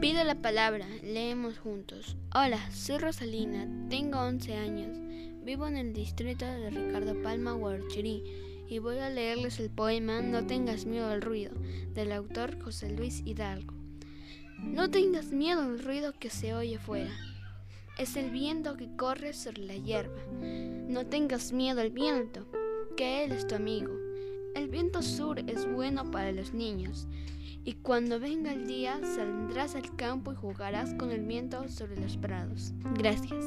Pido la palabra, leemos juntos. Hola, soy Rosalina, tengo 11 años, vivo en el distrito de Ricardo Palma, Huarchirí, y voy a leerles el poema No tengas miedo al ruido, del autor José Luis Hidalgo. No tengas miedo al ruido que se oye fuera. Es el viento que corre sobre la hierba. No tengas miedo al viento, que él es tu amigo. El viento sur es bueno para los niños y cuando venga el día saldrás al campo y jugarás con el viento sobre los prados. Gracias.